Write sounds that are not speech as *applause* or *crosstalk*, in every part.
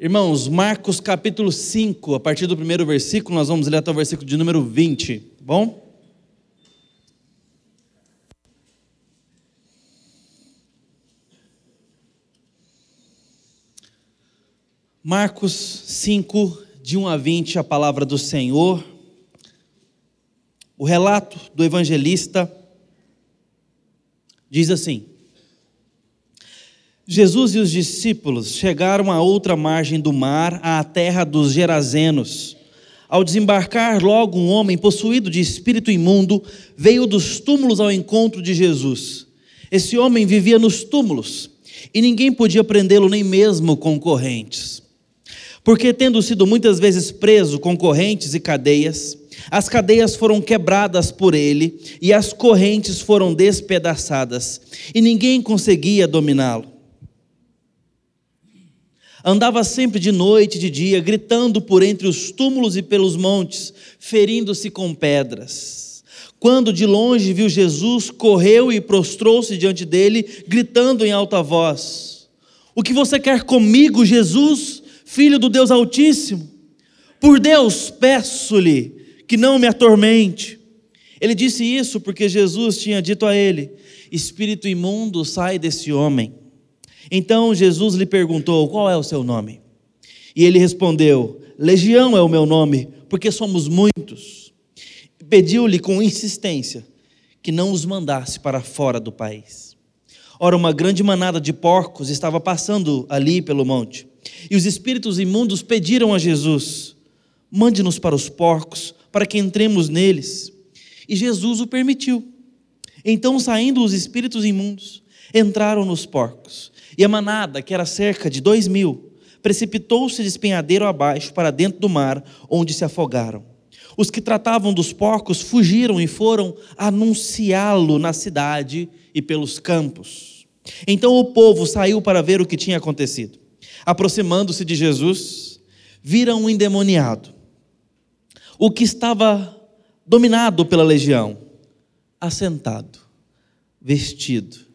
Irmãos, Marcos capítulo 5, a partir do primeiro versículo, nós vamos ler até o versículo de número 20, tá bom? Marcos 5, de 1 a 20, a palavra do Senhor. O relato do evangelista diz assim: Jesus e os discípulos chegaram à outra margem do mar, à terra dos Gerazenos. Ao desembarcar, logo um homem possuído de espírito imundo veio dos túmulos ao encontro de Jesus. Esse homem vivia nos túmulos e ninguém podia prendê-lo, nem mesmo com correntes. Porque, tendo sido muitas vezes preso com correntes e cadeias, as cadeias foram quebradas por ele e as correntes foram despedaçadas, e ninguém conseguia dominá-lo. Andava sempre de noite e de dia, gritando por entre os túmulos e pelos montes, ferindo-se com pedras. Quando de longe viu Jesus, correu e prostrou-se diante dele, gritando em alta voz: O que você quer comigo, Jesus, filho do Deus Altíssimo? Por Deus, peço-lhe que não me atormente. Ele disse isso porque Jesus tinha dito a ele: Espírito imundo, sai desse homem. Então Jesus lhe perguntou: Qual é o seu nome? E ele respondeu: Legião é o meu nome, porque somos muitos. Pediu-lhe com insistência que não os mandasse para fora do país. Ora, uma grande manada de porcos estava passando ali pelo monte. E os espíritos imundos pediram a Jesus: Mande-nos para os porcos, para que entremos neles. E Jesus o permitiu. Então, saindo os espíritos imundos, entraram nos porcos. E a manada, que era cerca de dois mil, precipitou-se de espinhadeiro abaixo para dentro do mar, onde se afogaram. Os que tratavam dos porcos fugiram e foram anunciá-lo na cidade e pelos campos. Então o povo saiu para ver o que tinha acontecido. Aproximando-se de Jesus, viram um endemoniado, o que estava dominado pela legião, assentado, vestido,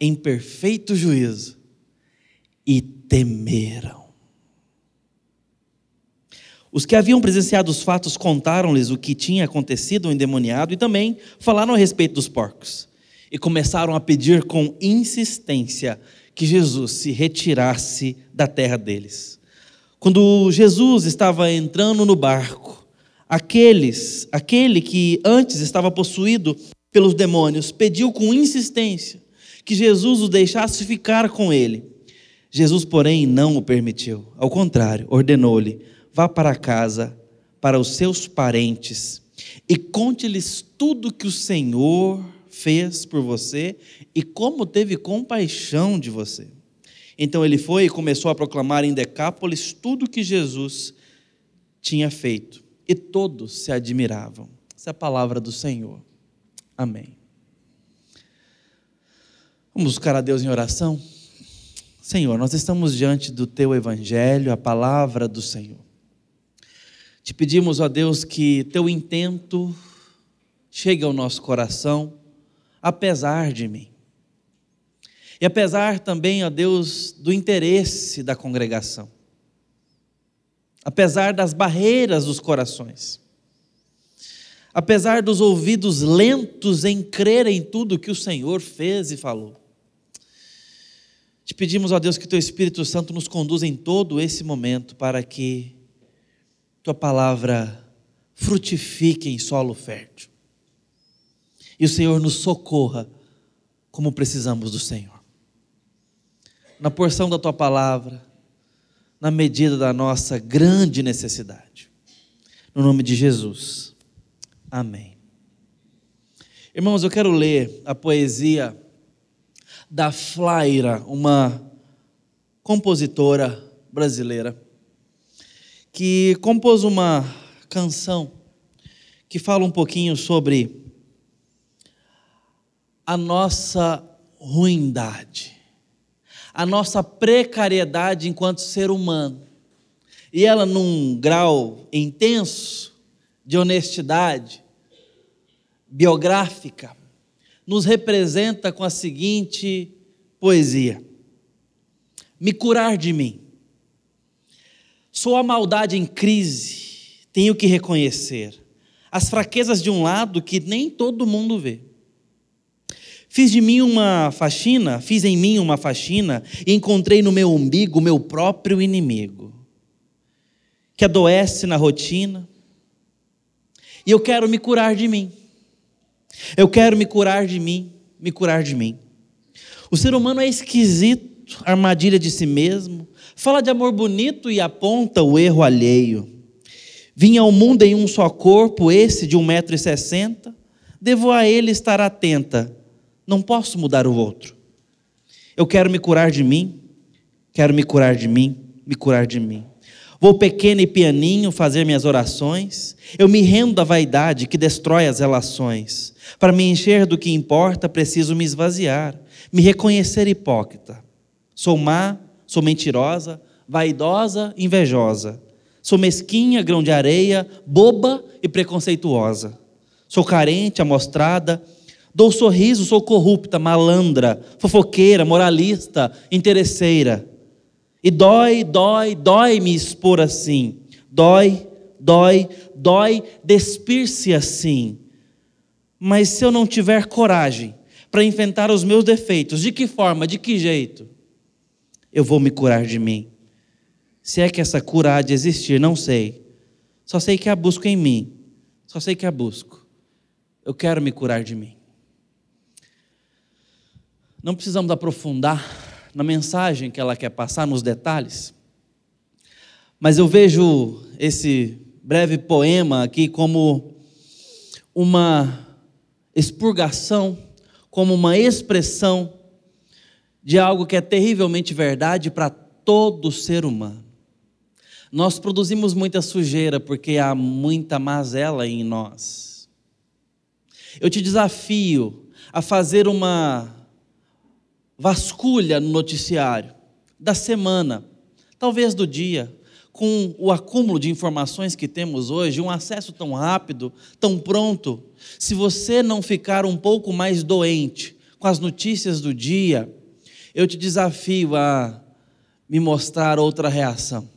em perfeito juízo e temeram. Os que haviam presenciado os fatos contaram-lhes o que tinha acontecido ao endemoniado e também falaram a respeito dos porcos. E começaram a pedir com insistência que Jesus se retirasse da terra deles. Quando Jesus estava entrando no barco, aqueles, aquele que antes estava possuído pelos demônios, pediu com insistência que Jesus o deixasse ficar com ele. Jesus, porém, não o permitiu. Ao contrário, ordenou-lhe: vá para casa, para os seus parentes, e conte-lhes tudo que o Senhor fez por você e como teve compaixão de você. Então ele foi e começou a proclamar em Decápolis tudo que Jesus tinha feito, e todos se admiravam. Essa é a palavra do Senhor. Amém. Vamos buscar a Deus em oração? Senhor, nós estamos diante do teu evangelho, a palavra do Senhor. Te pedimos, ó Deus, que teu intento chegue ao nosso coração, apesar de mim. E apesar também, ó Deus, do interesse da congregação. Apesar das barreiras dos corações. Apesar dos ouvidos lentos em crer em tudo que o Senhor fez e falou. Te pedimos, ó Deus, que Teu Espírito Santo nos conduza em todo esse momento para que Tua palavra frutifique em solo fértil. E o Senhor nos socorra como precisamos do Senhor. Na porção da Tua palavra, na medida da nossa grande necessidade. No nome de Jesus. Amém. Irmãos, eu quero ler a poesia da Flaira, uma compositora brasileira, que compôs uma canção que fala um pouquinho sobre a nossa ruindade, a nossa precariedade enquanto ser humano. E ela, num grau intenso de honestidade biográfica, nos representa com a seguinte poesia: Me curar de mim, Sou a maldade em crise, tenho que reconhecer. As fraquezas de um lado que nem todo mundo vê. Fiz de mim uma faxina, fiz em mim uma faxina e encontrei no meu umbigo meu próprio inimigo, que adoece na rotina. E eu quero me curar de mim. Eu quero me curar de mim, me curar de mim. O ser humano é esquisito, armadilha de si mesmo, fala de amor bonito e aponta o erro alheio. Vim ao mundo em um só corpo, esse de 1,60m, devo a ele estar atenta não posso mudar o outro. Eu quero me curar de mim, quero me curar de mim, me curar de mim. Vou pequeno e pianinho fazer minhas orações. Eu me rendo da vaidade que destrói as relações. Para me encher do que importa, preciso me esvaziar, me reconhecer hipócrita. Sou má, sou mentirosa, vaidosa, invejosa. Sou mesquinha, grão de areia, boba e preconceituosa. Sou carente, amostrada, Dou sorriso, sou corrupta, malandra, fofoqueira, moralista, interesseira. E dói, dói, dói me expor assim. Dói, dói, dói despir-se assim. Mas se eu não tiver coragem para enfrentar os meus defeitos, de que forma, de que jeito? Eu vou me curar de mim. Se é que essa cura há de existir, não sei. Só sei que a busco em mim. Só sei que a busco. Eu quero me curar de mim. Não precisamos aprofundar na mensagem que ela quer passar, nos detalhes, mas eu vejo esse breve poema aqui como uma expurgação, como uma expressão de algo que é terrivelmente verdade para todo ser humano. Nós produzimos muita sujeira porque há muita mazela em nós. Eu te desafio a fazer uma vasculha no noticiário da semana, talvez do dia, com o acúmulo de informações que temos hoje, um acesso tão rápido, tão pronto, se você não ficar um pouco mais doente com as notícias do dia, eu te desafio a me mostrar outra reação.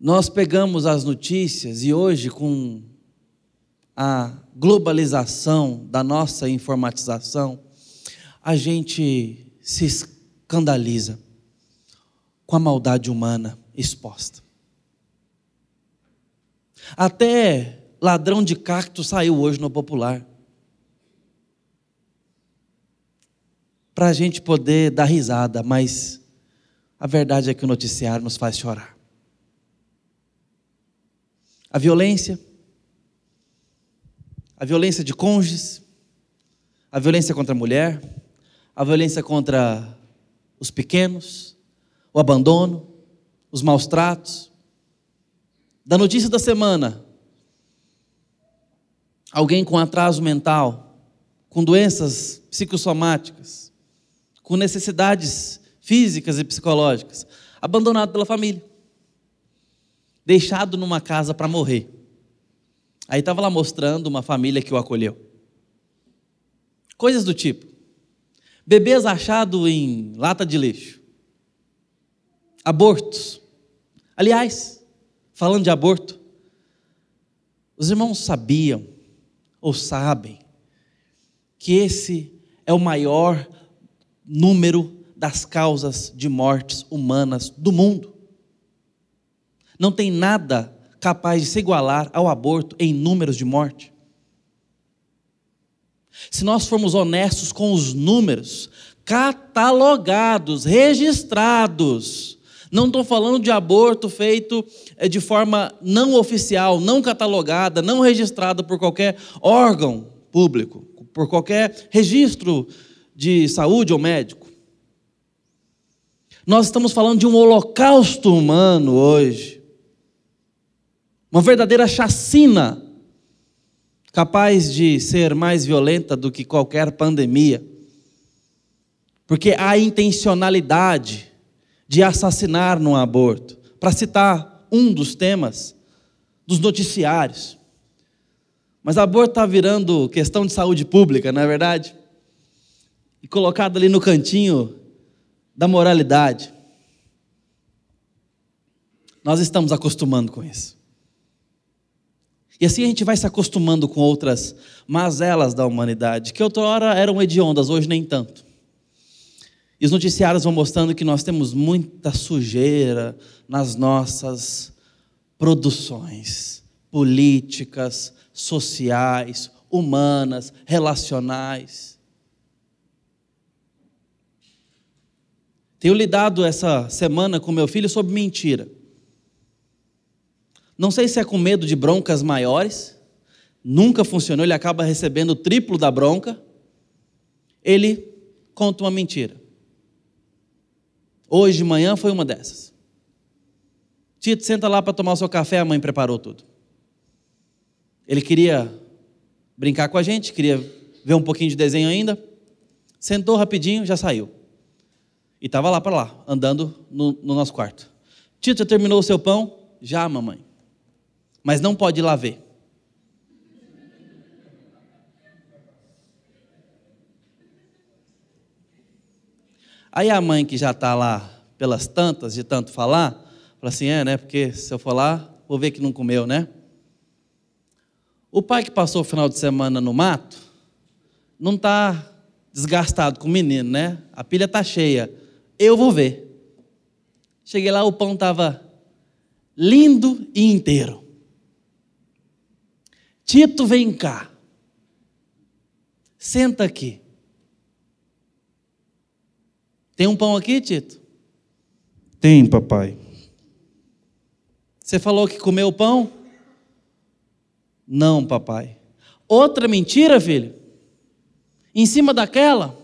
Nós pegamos as notícias e hoje, com a globalização da nossa informatização, a gente se escandaliza com a maldade humana exposta. Até ladrão de cacto saiu hoje no popular. Para a gente poder dar risada, mas a verdade é que o noticiário nos faz chorar. A violência, a violência de cônjuges, a violência contra a mulher, a violência contra os pequenos, o abandono, os maus tratos. Da notícia da semana, alguém com atraso mental, com doenças psicossomáticas, com necessidades físicas e psicológicas, abandonado pela família, deixado numa casa para morrer. Aí estava lá mostrando uma família que o acolheu. Coisas do tipo. Bebês achados em lata de lixo. Abortos. Aliás, falando de aborto, os irmãos sabiam ou sabem que esse é o maior número das causas de mortes humanas do mundo. Não tem nada capaz de se igualar ao aborto em números de morte? Se nós formos honestos com os números, catalogados, registrados, não estou falando de aborto feito eh, de forma não oficial, não catalogada, não registrada por qualquer órgão público, por qualquer registro de saúde ou médico. Nós estamos falando de um holocausto humano hoje uma verdadeira chacina, capaz de ser mais violenta do que qualquer pandemia, porque há intencionalidade de assassinar no aborto. Para citar um dos temas dos noticiários. Mas aborto está virando questão de saúde pública, não é verdade? E colocado ali no cantinho da moralidade. Nós estamos acostumando com isso. E assim a gente vai se acostumando com outras mazelas da humanidade, que outrora eram hediondas, hoje nem tanto. E os noticiários vão mostrando que nós temos muita sujeira nas nossas produções políticas, sociais, humanas, relacionais. Tenho lidado essa semana com meu filho sobre mentira. Não sei se é com medo de broncas maiores, nunca funcionou, ele acaba recebendo o triplo da bronca. Ele conta uma mentira. Hoje de manhã foi uma dessas. Tito, senta lá para tomar o seu café, a mãe preparou tudo. Ele queria brincar com a gente, queria ver um pouquinho de desenho ainda. Sentou rapidinho, já saiu. E estava lá para lá, andando no, no nosso quarto. Tito, já terminou o seu pão? Já, mamãe mas não pode ir lá ver. Aí a mãe que já está lá pelas tantas, de tanto falar, fala assim: é, né? Porque se eu for lá, vou ver que não comeu, né? O pai que passou o final de semana no mato, não está desgastado com o menino, né? A pilha está cheia. Eu vou ver. Cheguei lá, o pão estava lindo e inteiro. Tito, vem cá. Senta aqui. Tem um pão aqui, Tito? Tem, papai. Você falou que comeu o pão? Não, papai. Outra mentira, filho? Em cima daquela?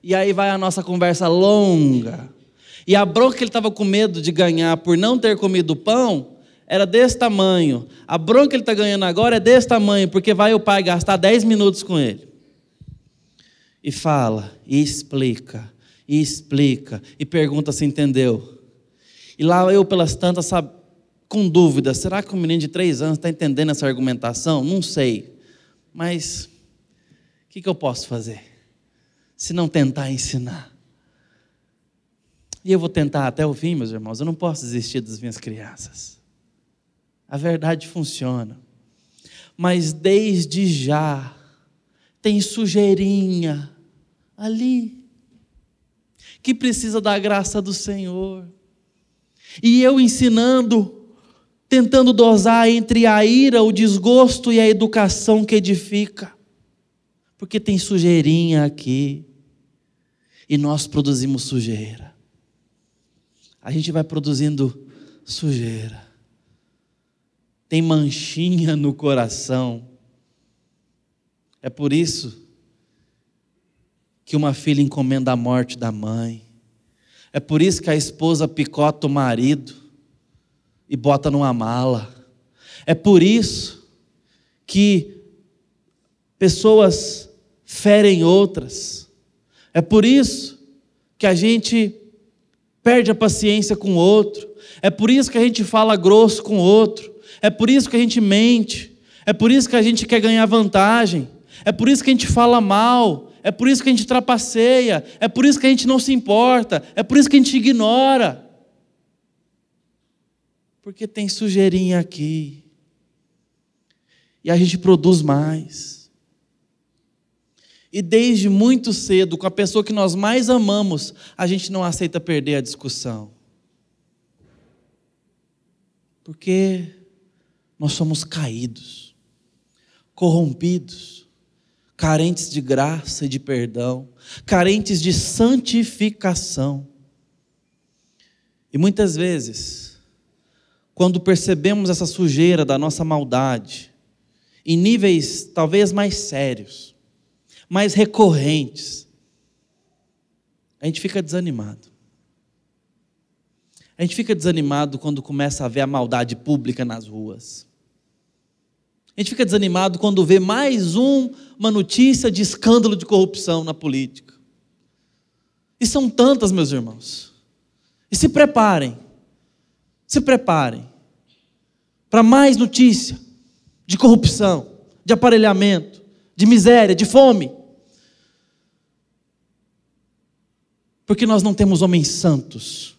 E aí vai a nossa conversa longa. E a bronca que ele estava com medo de ganhar por não ter comido o pão era desse tamanho. A bronca que ele está ganhando agora é desse tamanho, porque vai o pai gastar 10 minutos com ele. E fala, e explica, e explica, e pergunta se entendeu. E lá eu, pelas tantas, sabe, com dúvida: será que um menino de três anos está entendendo essa argumentação? Não sei. Mas o que, que eu posso fazer? Se não tentar ensinar. E eu vou tentar até o fim, meus irmãos. Eu não posso desistir das minhas crianças. A verdade funciona. Mas desde já tem sujeirinha ali que precisa da graça do Senhor. E eu ensinando, tentando dosar entre a ira, o desgosto e a educação que edifica. Porque tem sujeirinha aqui. E nós produzimos sujeira. A gente vai produzindo sujeira tem manchinha no coração. É por isso que uma filha encomenda a morte da mãe. É por isso que a esposa picota o marido e bota numa mala. É por isso que pessoas ferem outras. É por isso que a gente perde a paciência com o outro. É por isso que a gente fala grosso com o outro. É por isso que a gente mente. É por isso que a gente quer ganhar vantagem. É por isso que a gente fala mal. É por isso que a gente trapaceia. É por isso que a gente não se importa. É por isso que a gente ignora. Porque tem sujeirinha aqui. E a gente produz mais. E desde muito cedo, com a pessoa que nós mais amamos, a gente não aceita perder a discussão. Porque nós somos caídos, corrompidos, carentes de graça e de perdão, carentes de santificação. E muitas vezes, quando percebemos essa sujeira da nossa maldade, em níveis talvez mais sérios, mais recorrentes, a gente fica desanimado. A gente fica desanimado quando começa a ver a maldade pública nas ruas. A gente fica desanimado quando vê mais um, uma notícia de escândalo de corrupção na política. E são tantas, meus irmãos. E se preparem, se preparem para mais notícia de corrupção, de aparelhamento, de miséria, de fome. Porque nós não temos homens santos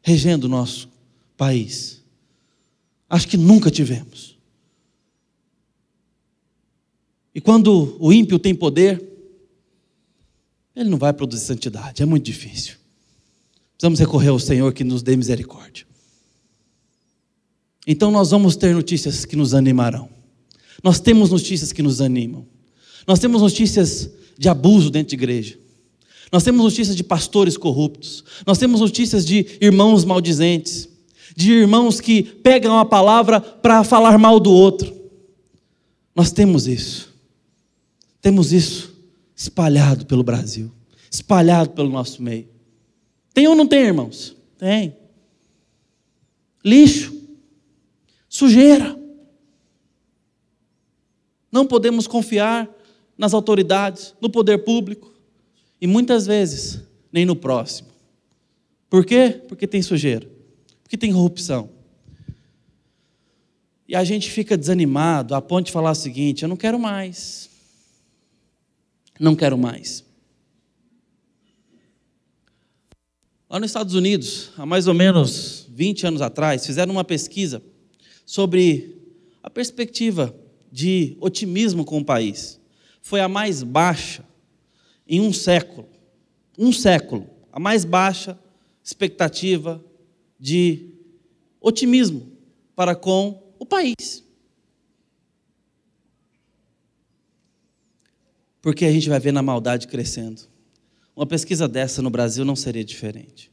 regendo o nosso país. Acho que nunca tivemos. E quando o ímpio tem poder, ele não vai produzir santidade, é muito difícil. Precisamos recorrer ao Senhor que nos dê misericórdia. Então nós vamos ter notícias que nos animarão. Nós temos notícias que nos animam. Nós temos notícias de abuso dentro de igreja. Nós temos notícias de pastores corruptos. Nós temos notícias de irmãos maldizentes. De irmãos que pegam a palavra para falar mal do outro. Nós temos isso. Temos isso espalhado pelo Brasil, espalhado pelo nosso meio. Tem ou não tem, irmãos? Tem. Lixo, sujeira. Não podemos confiar nas autoridades, no poder público e muitas vezes nem no próximo. Por quê? Porque tem sujeira, porque tem corrupção. E a gente fica desanimado a ponto de falar o seguinte: eu não quero mais. Não quero mais. Lá nos Estados Unidos, há mais ou menos 20 anos atrás, fizeram uma pesquisa sobre a perspectiva de otimismo com o país. Foi a mais baixa em um século. Um século. A mais baixa expectativa de otimismo para com o país. Porque a gente vai ver na maldade crescendo. Uma pesquisa dessa no Brasil não seria diferente.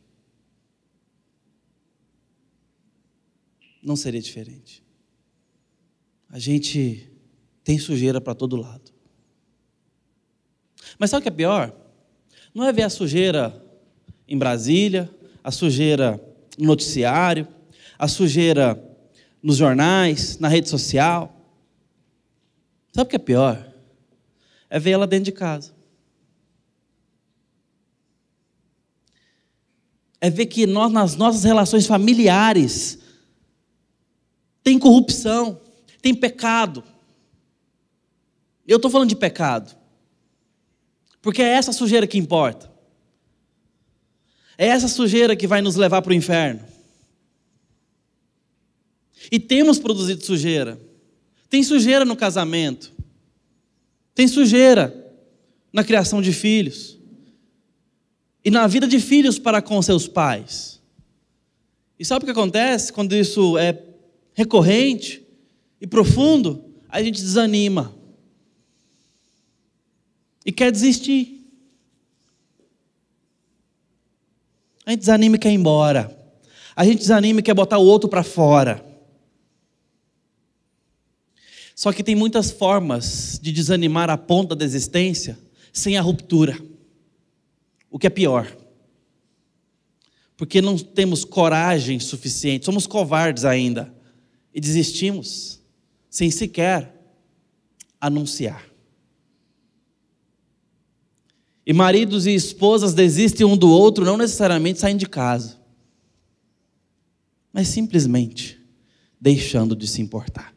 Não seria diferente. A gente tem sujeira para todo lado. Mas sabe o que é pior? Não é ver a sujeira em Brasília, a sujeira no noticiário, a sujeira nos jornais, na rede social. Sabe o que é pior? É ver ela dentro de casa. É ver que nós, nas nossas relações familiares, tem corrupção, tem pecado. Eu estou falando de pecado. Porque é essa sujeira que importa. É essa sujeira que vai nos levar para o inferno. E temos produzido sujeira. Tem sujeira no casamento. Tem sujeira na criação de filhos. E na vida de filhos para com seus pais. E sabe o que acontece quando isso é recorrente e profundo? A gente desanima e quer desistir. A gente desanima e quer ir embora. A gente desanima e quer botar o outro para fora. Só que tem muitas formas de desanimar a ponta da existência sem a ruptura. O que é pior. Porque não temos coragem suficiente, somos covardes ainda. E desistimos sem sequer anunciar. E maridos e esposas desistem um do outro, não necessariamente saindo de casa, mas simplesmente deixando de se importar.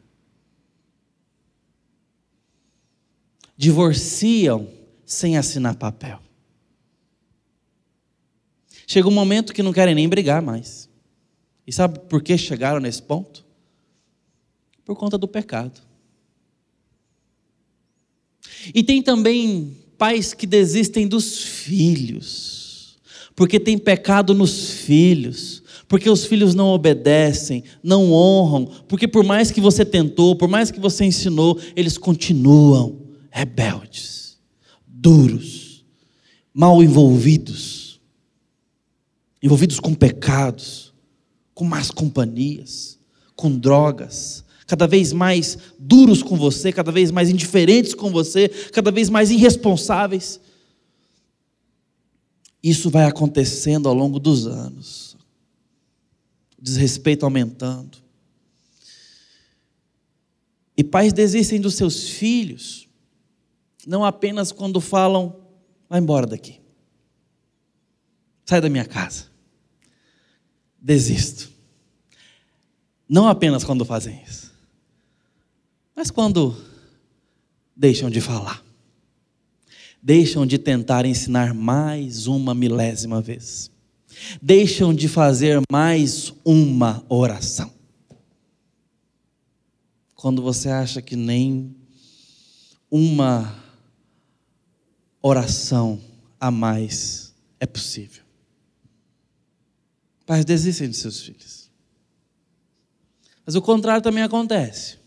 Divorciam sem assinar papel. Chega um momento que não querem nem brigar mais. E sabe por que chegaram nesse ponto? Por conta do pecado. E tem também pais que desistem dos filhos, porque tem pecado nos filhos, porque os filhos não obedecem, não honram, porque por mais que você tentou, por mais que você ensinou, eles continuam rebeldes, duros, mal envolvidos, envolvidos com pecados, com más companhias, com drogas, cada vez mais duros com você, cada vez mais indiferentes com você, cada vez mais irresponsáveis. Isso vai acontecendo ao longo dos anos. O desrespeito aumentando. E pais desistem dos seus filhos, não apenas quando falam, vai embora daqui. Sai da minha casa. Desisto. Não apenas quando fazem isso mas quando deixam de falar, deixam de tentar ensinar mais uma milésima vez, deixam de fazer mais uma oração. quando você acha que nem uma oração a mais é possível. Pais desistem de seus filhos. Mas o contrário também acontece.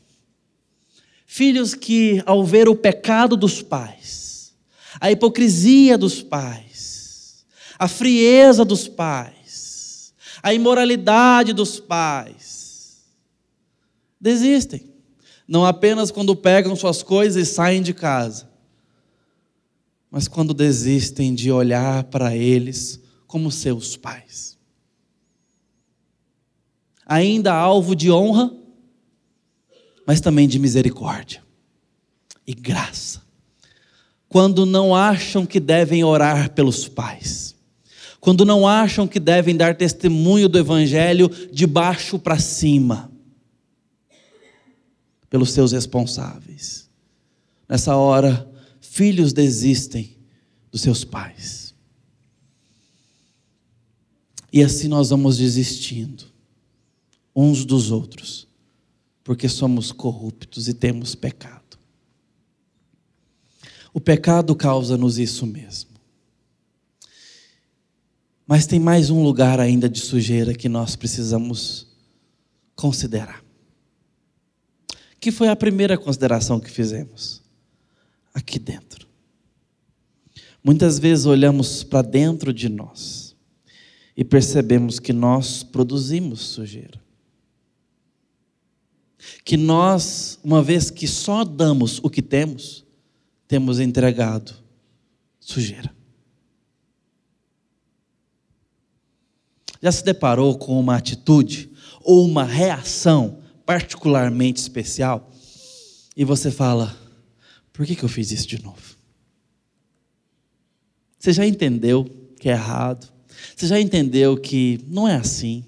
Filhos que, ao ver o pecado dos pais, a hipocrisia dos pais, a frieza dos pais, a imoralidade dos pais, desistem. Não apenas quando pegam suas coisas e saem de casa, mas quando desistem de olhar para eles como seus pais. Ainda alvo de honra, mas também de misericórdia e graça. Quando não acham que devem orar pelos pais, quando não acham que devem dar testemunho do Evangelho de baixo para cima, pelos seus responsáveis. Nessa hora, filhos desistem dos seus pais. E assim nós vamos desistindo uns dos outros, porque somos corruptos e temos pecado. O pecado causa-nos isso mesmo. Mas tem mais um lugar ainda de sujeira que nós precisamos considerar. Que foi a primeira consideração que fizemos aqui dentro. Muitas vezes olhamos para dentro de nós e percebemos que nós produzimos sujeira. Que nós, uma vez que só damos o que temos, temos entregado sujeira. Já se deparou com uma atitude ou uma reação particularmente especial e você fala: por que, que eu fiz isso de novo? Você já entendeu que é errado? Você já entendeu que não é assim?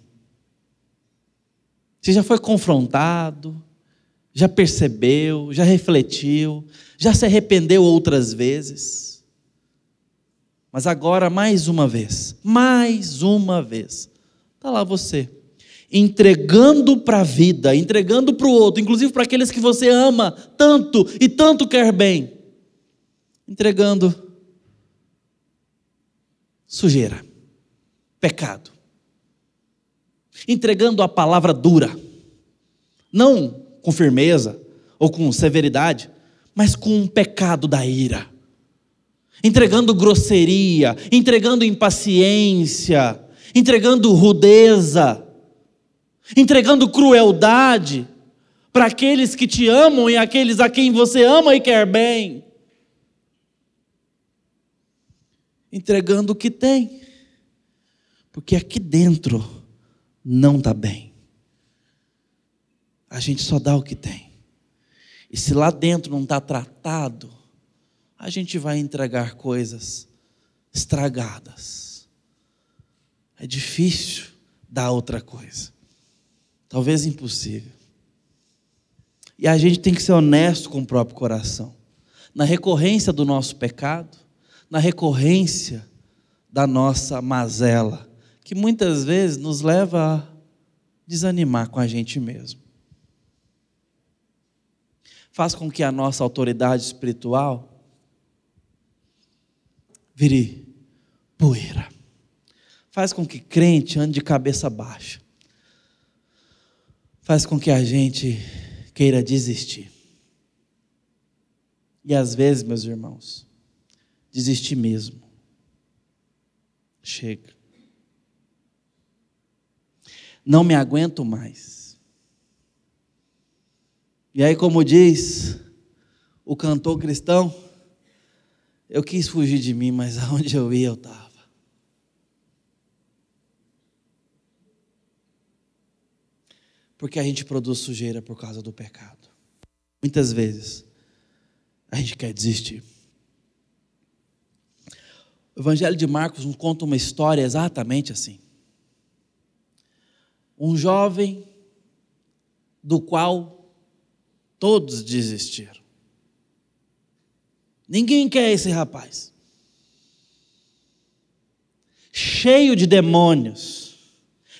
Você já foi confrontado? Já percebeu? Já refletiu? Já se arrependeu outras vezes? Mas agora, mais uma vez, mais uma vez, está lá você entregando para a vida, entregando para o outro, inclusive para aqueles que você ama tanto e tanto quer bem, entregando sujeira, pecado, entregando a palavra dura, não com firmeza ou com severidade, mas com um pecado da ira, entregando grosseria, entregando impaciência, entregando rudeza entregando crueldade para aqueles que te amam e aqueles a quem você ama e quer bem. Entregando o que tem, porque aqui dentro não está bem. A gente só dá o que tem. E se lá dentro não está tratado, a gente vai entregar coisas estragadas. É difícil dar outra coisa. Talvez impossível. E a gente tem que ser honesto com o próprio coração. Na recorrência do nosso pecado, na recorrência da nossa mazela, que muitas vezes nos leva a desanimar com a gente mesmo. Faz com que a nossa autoridade espiritual vire poeira. Faz com que crente ande de cabeça baixa faz com que a gente queira desistir. E às vezes, meus irmãos, desistir mesmo. Chega. Não me aguento mais. E aí, como diz o cantor cristão, eu quis fugir de mim, mas *laughs* aonde eu ia eu estava. Porque a gente produz sujeira por causa do pecado. Muitas vezes a gente quer desistir. O Evangelho de Marcos nos conta uma história exatamente assim. Um jovem do qual todos desistiram. Ninguém quer esse rapaz. Cheio de demônios,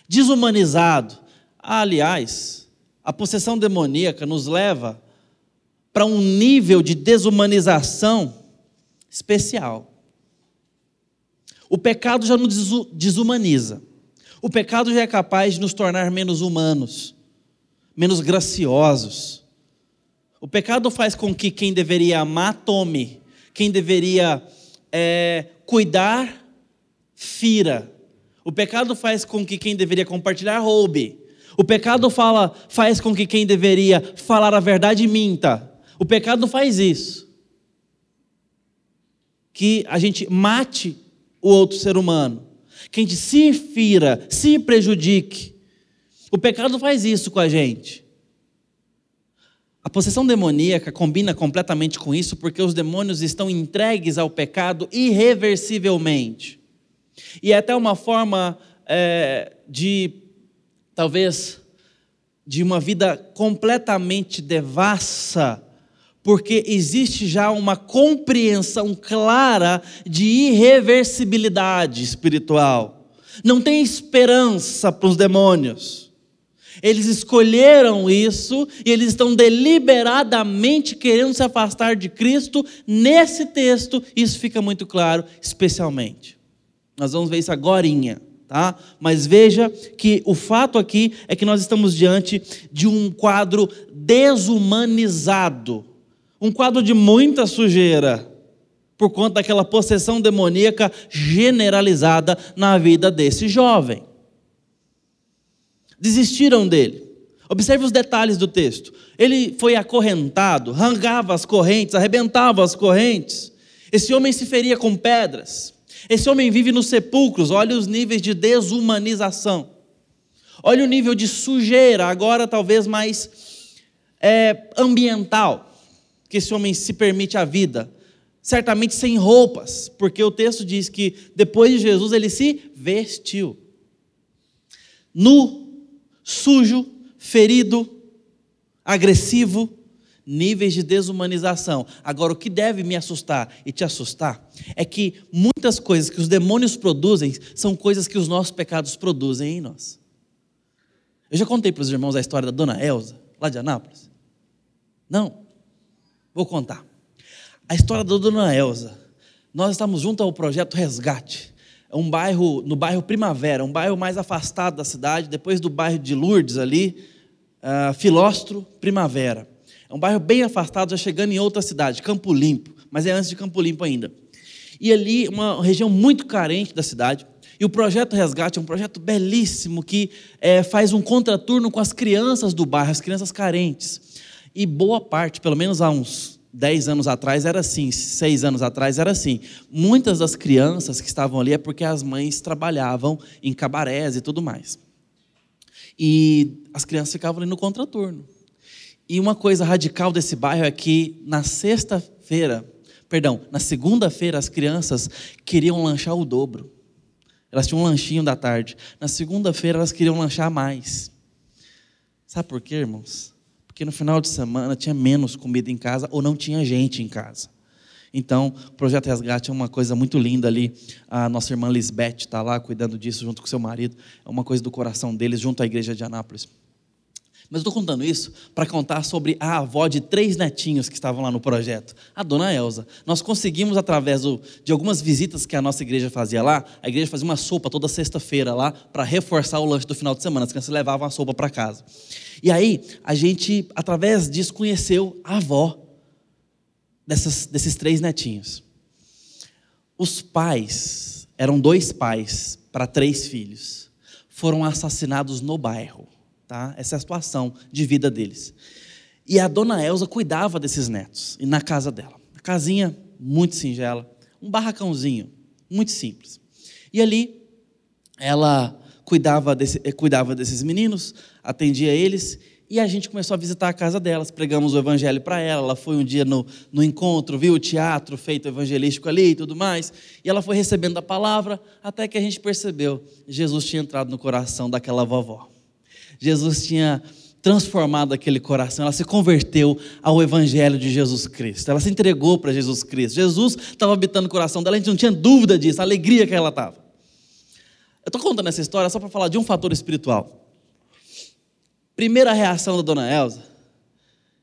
desumanizado, Aliás, a possessão demoníaca nos leva para um nível de desumanização especial. O pecado já nos desumaniza. O pecado já é capaz de nos tornar menos humanos, menos graciosos. O pecado faz com que quem deveria amar tome, quem deveria é, cuidar, fira. O pecado faz com que quem deveria compartilhar roube. O pecado fala, faz com que quem deveria falar a verdade minta. O pecado faz isso. Que a gente mate o outro ser humano. Que a gente se fira, se prejudique. O pecado faz isso com a gente. A possessão demoníaca combina completamente com isso, porque os demônios estão entregues ao pecado irreversivelmente. E é até uma forma é, de, talvez, de uma vida completamente devassa porque existe já uma compreensão clara de irreversibilidade espiritual. Não tem esperança para os demônios. Eles escolheram isso e eles estão deliberadamente querendo se afastar de Cristo. Nesse texto, isso fica muito claro, especialmente. Nós vamos ver isso agora. Tá? Mas veja que o fato aqui é que nós estamos diante de um quadro desumanizado um quadro de muita sujeira, por conta daquela possessão demoníaca generalizada na vida desse jovem. Desistiram dele. Observe os detalhes do texto. Ele foi acorrentado, rangava as correntes, arrebentava as correntes. Esse homem se feria com pedras. Esse homem vive nos sepulcros. Olha os níveis de desumanização. Olha o nível de sujeira, agora talvez mais é, ambiental que esse homem se permite a vida, certamente sem roupas, porque o texto diz que depois de Jesus ele se vestiu. Nu, sujo, ferido, agressivo, níveis de desumanização. Agora, o que deve me assustar e te assustar é que muitas coisas que os demônios produzem são coisas que os nossos pecados produzem em nós. Eu já contei para os irmãos a história da dona Elza, lá de Anápolis? Não. Vou contar. A história da dona Elza. Nós estamos junto ao projeto Resgate. É um bairro, no bairro Primavera, um bairro mais afastado da cidade, depois do bairro de Lourdes ali, uh, Filóstro, Primavera. É um bairro bem afastado, já chegando em outra cidade, Campo Limpo, mas é antes de Campo Limpo ainda. E ali, uma região muito carente da cidade. E o projeto Resgate é um projeto belíssimo que é, faz um contraturno com as crianças do bairro, as crianças carentes. E boa parte, pelo menos há uns 10 anos atrás era assim, 6 anos atrás era assim. Muitas das crianças que estavam ali é porque as mães trabalhavam em cabarés e tudo mais. E as crianças ficavam ali no contraturno. E uma coisa radical desse bairro é que na sexta-feira, perdão, na segunda-feira as crianças queriam lanchar o dobro. Elas tinham um lanchinho da tarde. Na segunda-feira elas queriam lanchar mais. Sabe por quê, irmãos? Porque no final de semana tinha menos comida em casa ou não tinha gente em casa. Então, o Projeto Resgate é uma coisa muito linda ali. A nossa irmã Lisbeth está lá cuidando disso junto com seu marido. É uma coisa do coração deles, junto à igreja de Anápolis. Mas eu estou contando isso para contar sobre a avó de três netinhos que estavam lá no projeto, a dona Elza. Nós conseguimos, através de algumas visitas que a nossa igreja fazia lá, a igreja fazia uma sopa toda sexta-feira lá para reforçar o lanche do final de semana. As crianças levavam a sopa para casa. E aí, a gente, através disso, conheceu a avó dessas, desses três netinhos. Os pais, eram dois pais para três filhos, foram assassinados no bairro. Tá? Essa é a situação de vida deles. E a dona Elza cuidava desses netos, e na casa dela. A casinha muito singela, um barracãozinho, muito simples. E ali, ela cuidava, desse, eh, cuidava desses meninos, atendia eles, e a gente começou a visitar a casa delas, pregamos o evangelho para ela. Ela foi um dia no, no encontro, viu o teatro feito evangelístico ali e tudo mais, e ela foi recebendo a palavra, até que a gente percebeu: Jesus tinha entrado no coração daquela vovó. Jesus tinha transformado aquele coração, ela se converteu ao Evangelho de Jesus Cristo, ela se entregou para Jesus Cristo. Jesus estava habitando o coração dela, a gente não tinha dúvida disso, a alegria que ela estava. Eu estou contando essa história só para falar de um fator espiritual. Primeira reação da dona Elza,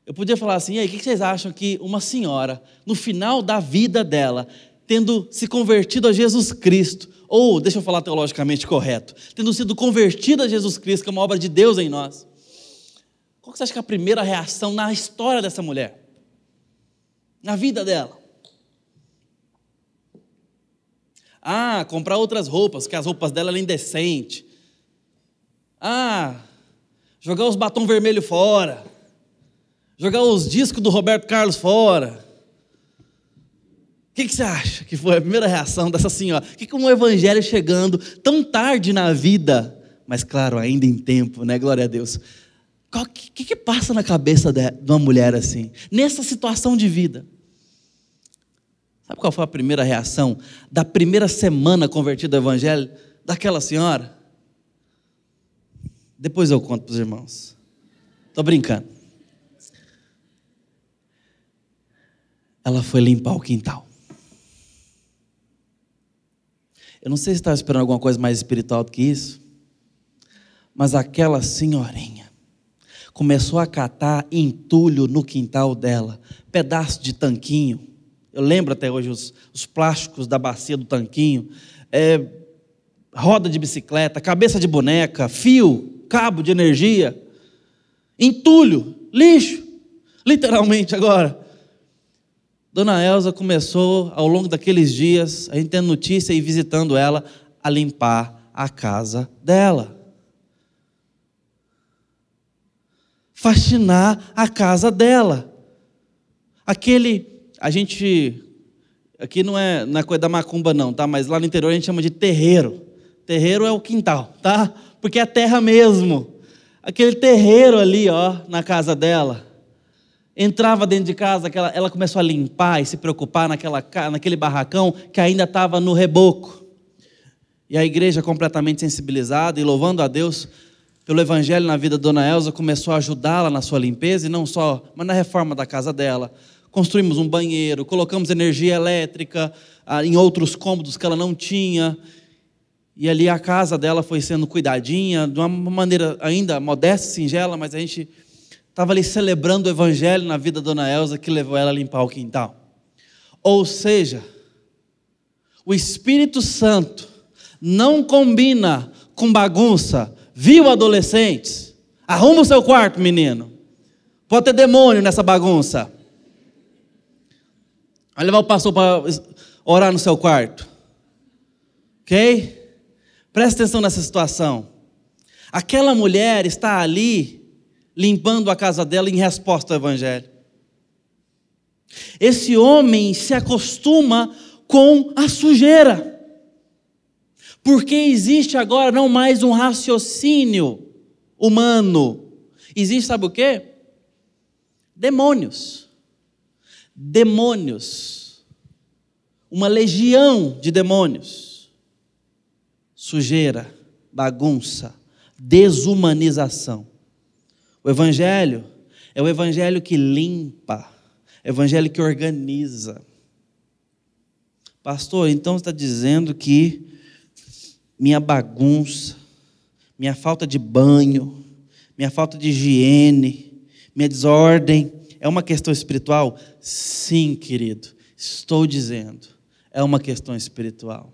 eu podia falar assim: e aí, o que vocês acham que uma senhora, no final da vida dela, tendo se convertido a Jesus Cristo, ou, deixa eu falar teologicamente correto, tendo sido convertida a Jesus Cristo, que é uma obra de Deus em nós, qual que você acha que é a primeira reação na história dessa mulher? Na vida dela? Ah, comprar outras roupas, que as roupas dela eram indecentes. Ah, jogar os batom vermelho fora. Jogar os discos do Roberto Carlos fora. O que, que, você acha que foi a primeira reação dessa senhora? O que, que um evangelho chegando tão tarde na vida, mas claro, ainda em tempo, né? Glória a Deus. O que, que, passa na cabeça de uma mulher assim, nessa situação de vida? Sabe qual foi a primeira reação da primeira semana convertida ao Evangelho daquela senhora? Depois eu conto para os irmãos. Estou brincando. Ela foi limpar o quintal. Eu não sei se estava esperando alguma coisa mais espiritual do que isso, mas aquela senhorinha começou a catar entulho no quintal dela, pedaço de tanquinho, eu lembro até hoje os, os plásticos da bacia do tanquinho, é, roda de bicicleta, cabeça de boneca, fio, cabo de energia, entulho, lixo, literalmente agora. Dona Elza começou, ao longo daqueles dias, a gente tendo notícia e visitando ela, a limpar a casa dela. Faxinar a casa dela. Aquele a gente. Aqui não é, não é coisa da macumba, não, tá? Mas lá no interior a gente chama de terreiro. Terreiro é o quintal, tá? Porque é terra mesmo. Aquele terreiro ali, ó, na casa dela. Entrava dentro de casa, aquela, ela começou a limpar e se preocupar naquela, naquele barracão que ainda estava no reboco. E a igreja, completamente sensibilizada e louvando a Deus pelo evangelho na vida da dona Elza, começou a ajudá-la na sua limpeza, e não só, mas na reforma da casa dela, construímos um banheiro, colocamos energia elétrica ah, em outros cômodos que ela não tinha. E ali a casa dela foi sendo cuidadinha, de uma maneira ainda modesta, singela, mas a gente estava ali celebrando o evangelho na vida da dona Elza que levou ela a limpar o quintal. Ou seja, o Espírito Santo não combina com bagunça. Viu, adolescentes? Arruma o seu quarto, menino. Pode ter demônio nessa bagunça. Vai levar o pastor para orar no seu quarto. Ok? Presta atenção nessa situação. Aquela mulher está ali limpando a casa dela em resposta ao Evangelho. Esse homem se acostuma com a sujeira. Porque existe agora não mais um raciocínio humano. Existe, sabe o quê? Demônios demônios, uma legião de demônios, sujeira, bagunça, desumanização. O Evangelho é o Evangelho que limpa, é o Evangelho que organiza. Pastor, então está dizendo que minha bagunça, minha falta de banho, minha falta de higiene, minha desordem, é uma questão espiritual? Sim, querido. Estou dizendo. É uma questão espiritual.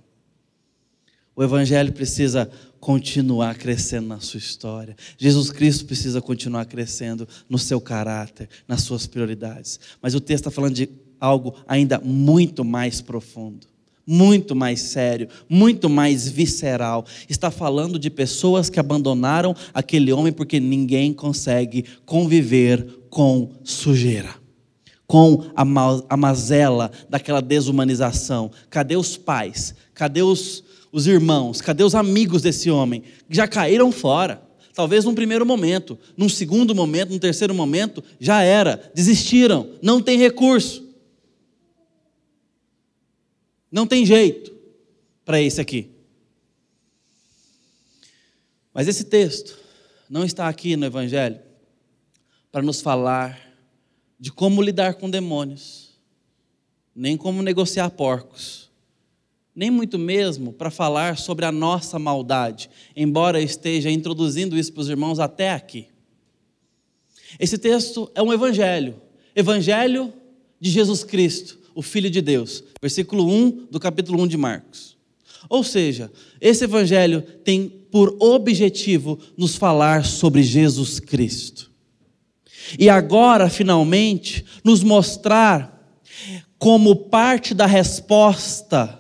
O Evangelho precisa continuar crescendo na sua história. Jesus Cristo precisa continuar crescendo no seu caráter, nas suas prioridades. Mas o texto está falando de algo ainda muito mais profundo, muito mais sério, muito mais visceral. Está falando de pessoas que abandonaram aquele homem porque ninguém consegue conviver com sujeira, com a, mazela daquela desumanização. Cadê os pais? Cadê os, os irmãos? Cadê os amigos desse homem? Já caíram fora. Talvez num primeiro momento, num segundo momento, num terceiro momento, já era, desistiram, não tem recurso. Não tem jeito para esse aqui. Mas esse texto não está aqui no Evangelho para nos falar de como lidar com demônios, nem como negociar porcos, nem muito mesmo para falar sobre a nossa maldade, embora esteja introduzindo isso para os irmãos até aqui. Esse texto é um evangelho, evangelho de Jesus Cristo, o Filho de Deus, versículo 1 do capítulo 1 de Marcos. Ou seja, esse evangelho tem por objetivo nos falar sobre Jesus Cristo. E agora, finalmente, nos mostrar como parte da resposta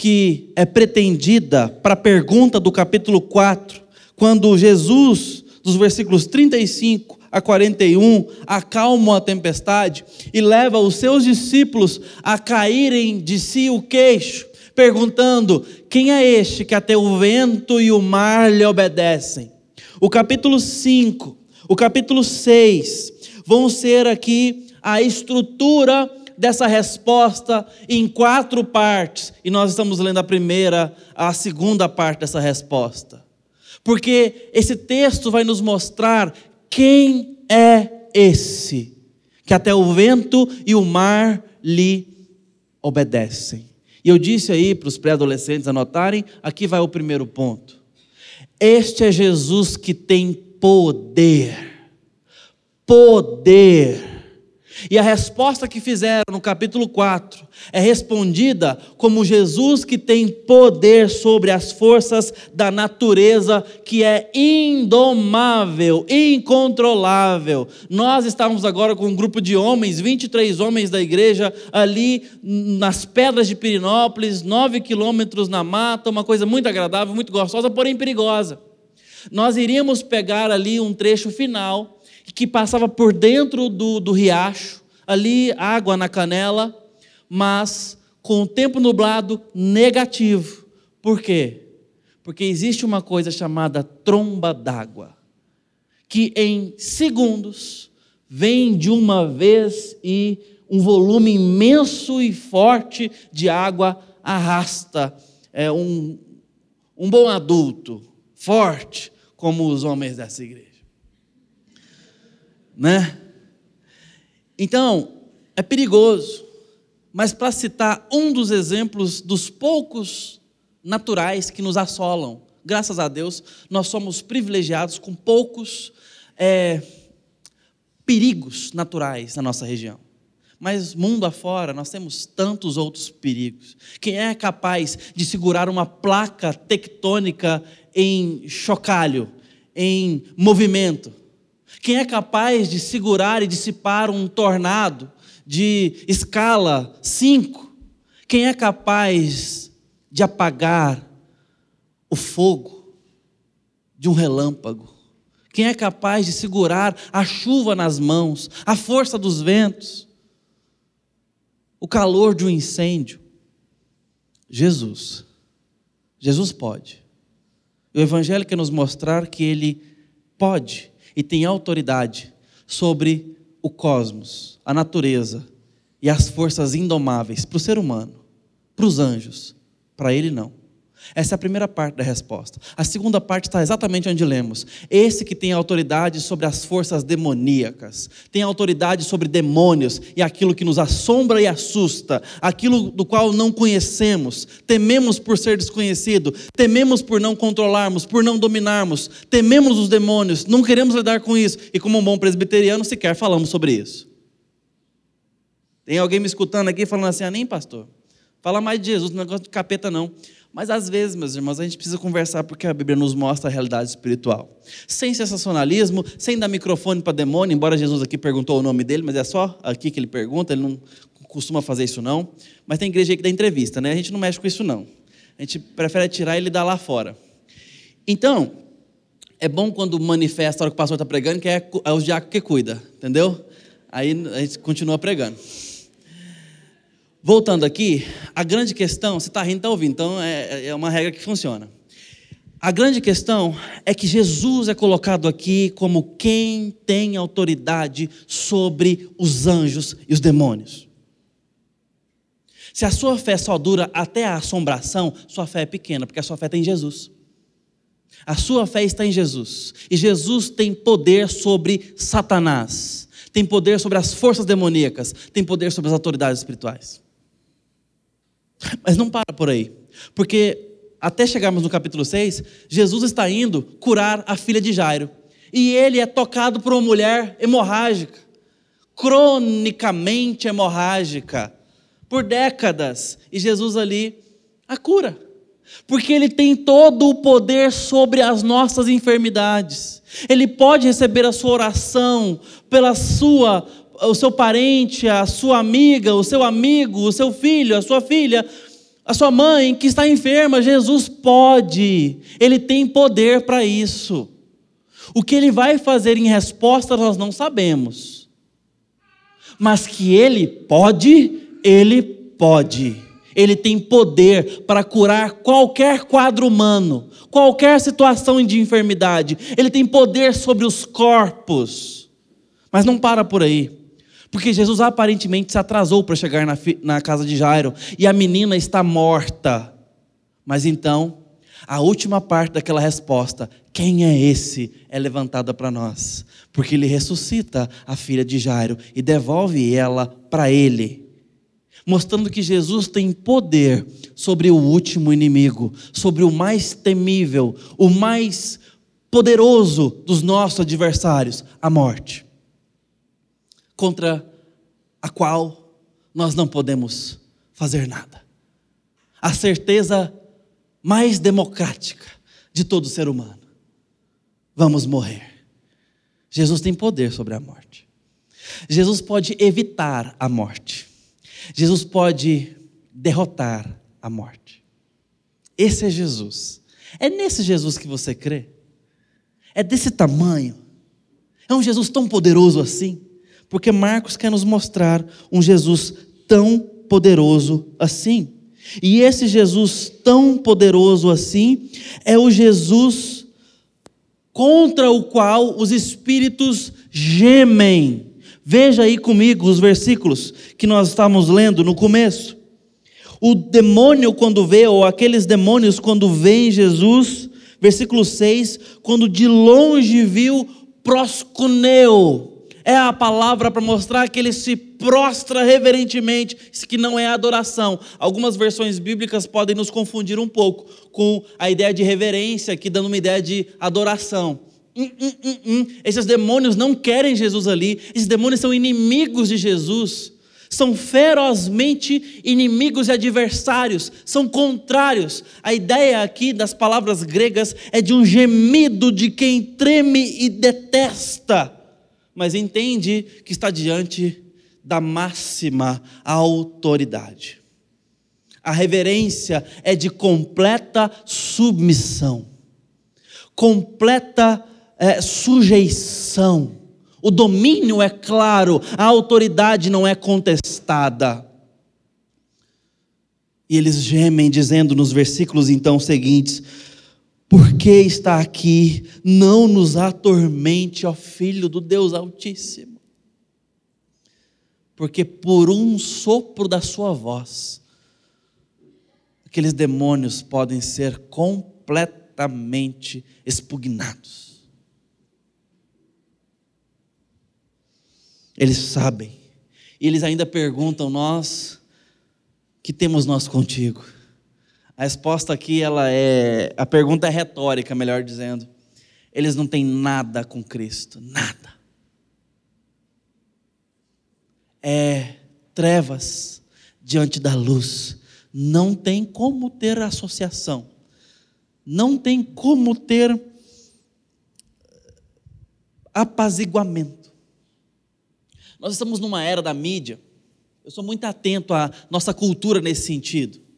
que é pretendida para a pergunta do capítulo 4, quando Jesus, dos versículos 35 a 41, acalma a tempestade e leva os seus discípulos a caírem de si o queixo, perguntando: Quem é este que até o vento e o mar lhe obedecem? O capítulo 5, o capítulo 6 vão ser aqui a estrutura dessa resposta em quatro partes, e nós estamos lendo a primeira, a segunda parte dessa resposta. Porque esse texto vai nos mostrar quem é esse que até o vento e o mar lhe obedecem. E eu disse aí para os pré-adolescentes anotarem, aqui vai o primeiro ponto. Este é Jesus que tem poder. Poder e a resposta que fizeram no capítulo 4 é respondida como Jesus que tem poder sobre as forças da natureza, que é indomável, incontrolável. Nós estávamos agora com um grupo de homens, 23 homens da igreja, ali nas pedras de Pirinópolis, 9 quilômetros na mata, uma coisa muito agradável, muito gostosa, porém perigosa. Nós iríamos pegar ali um trecho final que passava por dentro do, do riacho, ali água na canela, mas com o tempo nublado negativo. Por quê? Porque existe uma coisa chamada tromba d'água, que em segundos vem de uma vez e um volume imenso e forte de água arrasta é, um, um bom adulto, forte, como os homens dessa igreja né? Então, é perigoso. Mas para citar um dos exemplos dos poucos naturais que nos assolam, graças a Deus, nós somos privilegiados com poucos é, perigos naturais na nossa região. Mas mundo afora, nós temos tantos outros perigos. Quem é capaz de segurar uma placa tectônica em chocalho, em movimento? Quem é capaz de segurar e dissipar um tornado de escala 5? Quem é capaz de apagar o fogo de um relâmpago? Quem é capaz de segurar a chuva nas mãos, a força dos ventos, o calor de um incêndio? Jesus. Jesus pode. O Evangelho quer nos mostrar que Ele pode e tem autoridade sobre o cosmos, a natureza e as forças indomáveis para o ser humano, para os anjos, para ele não. Essa é a primeira parte da resposta. A segunda parte está exatamente onde lemos. Esse que tem autoridade sobre as forças demoníacas, tem autoridade sobre demônios e aquilo que nos assombra e assusta, aquilo do qual não conhecemos, tememos por ser desconhecido, tememos por não controlarmos, por não dominarmos, tememos os demônios, não queremos lidar com isso e, como um bom presbiteriano, sequer falamos sobre isso. Tem alguém me escutando aqui falando assim: ah, nem pastor, fala mais de Jesus, não é negócio de capeta não. Mas às vezes, meus irmãos, a gente precisa conversar porque a Bíblia nos mostra a realidade espiritual. Sem sensacionalismo, sem dar microfone para demônio, embora Jesus aqui perguntou o nome dele, mas é só aqui que ele pergunta, ele não costuma fazer isso não. Mas tem igreja aí que dá entrevista, né? A gente não mexe com isso não. A gente prefere tirar ele dar lá fora. Então, é bom quando manifesta a hora que o pastor está pregando, que é, é o diácono que cuida, entendeu? Aí a gente continua pregando. Voltando aqui, a grande questão, você está rindo, está ouvindo, então é, é uma regra que funciona. A grande questão é que Jesus é colocado aqui como quem tem autoridade sobre os anjos e os demônios. Se a sua fé só dura até a assombração, sua fé é pequena, porque a sua fé está em Jesus. A sua fé está em Jesus. E Jesus tem poder sobre Satanás, tem poder sobre as forças demoníacas, tem poder sobre as autoridades espirituais. Mas não para por aí, porque até chegarmos no capítulo 6, Jesus está indo curar a filha de Jairo. e ele é tocado por uma mulher hemorrágica, cronicamente hemorrágica, por décadas, e Jesus ali a cura, porque ele tem todo o poder sobre as nossas enfermidades. Ele pode receber a sua oração pela sua o seu parente, a sua amiga, o seu amigo, o seu filho, a sua filha, a sua mãe que está enferma, Jesus pode, Ele tem poder para isso. O que Ele vai fazer em resposta nós não sabemos, mas que Ele pode, Ele pode. Ele tem poder para curar qualquer quadro humano, qualquer situação de enfermidade. Ele tem poder sobre os corpos. Mas não para por aí. Porque Jesus aparentemente se atrasou para chegar na, na casa de Jairo e a menina está morta. Mas então, a última parte daquela resposta, quem é esse, é levantada para nós. Porque ele ressuscita a filha de Jairo e devolve ela para ele. Mostrando que Jesus tem poder sobre o último inimigo, sobre o mais temível, o mais poderoso dos nossos adversários, a morte contra a qual nós não podemos fazer nada. A certeza mais democrática de todo ser humano: vamos morrer. Jesus tem poder sobre a morte. Jesus pode evitar a morte. Jesus pode derrotar a morte. Esse é Jesus. É nesse Jesus que você crê? É desse tamanho? É um Jesus tão poderoso assim? Porque Marcos quer nos mostrar um Jesus tão poderoso assim. E esse Jesus tão poderoso assim é o Jesus contra o qual os espíritos gemem. Veja aí comigo os versículos que nós estávamos lendo no começo. O demônio, quando vê, ou aqueles demônios, quando veem Jesus, versículo 6, quando de longe viu, proscuneu, é a palavra para mostrar que ele se prostra reverentemente, isso que não é adoração. Algumas versões bíblicas podem nos confundir um pouco com a ideia de reverência, aqui dando uma ideia de adoração. Hum, hum, hum, hum. Esses demônios não querem Jesus ali, esses demônios são inimigos de Jesus, são ferozmente inimigos e adversários, são contrários. A ideia aqui das palavras gregas é de um gemido de quem treme e detesta mas entende que está diante da máxima autoridade. A reverência é de completa submissão, completa é, sujeição. O domínio é claro, a autoridade não é contestada. E eles gemem, dizendo nos versículos então seguintes: por que está aqui? Não nos atormente, ó Filho do Deus Altíssimo. Porque por um sopro da sua voz, aqueles demônios podem ser completamente expugnados. Eles sabem. E eles ainda perguntam: Nós, que temos nós contigo? A resposta aqui ela é, a pergunta é retórica, melhor dizendo. Eles não têm nada com Cristo, nada. É trevas diante da luz. Não tem como ter associação. Não tem como ter apaziguamento. Nós estamos numa era da mídia. Eu sou muito atento à nossa cultura nesse sentido.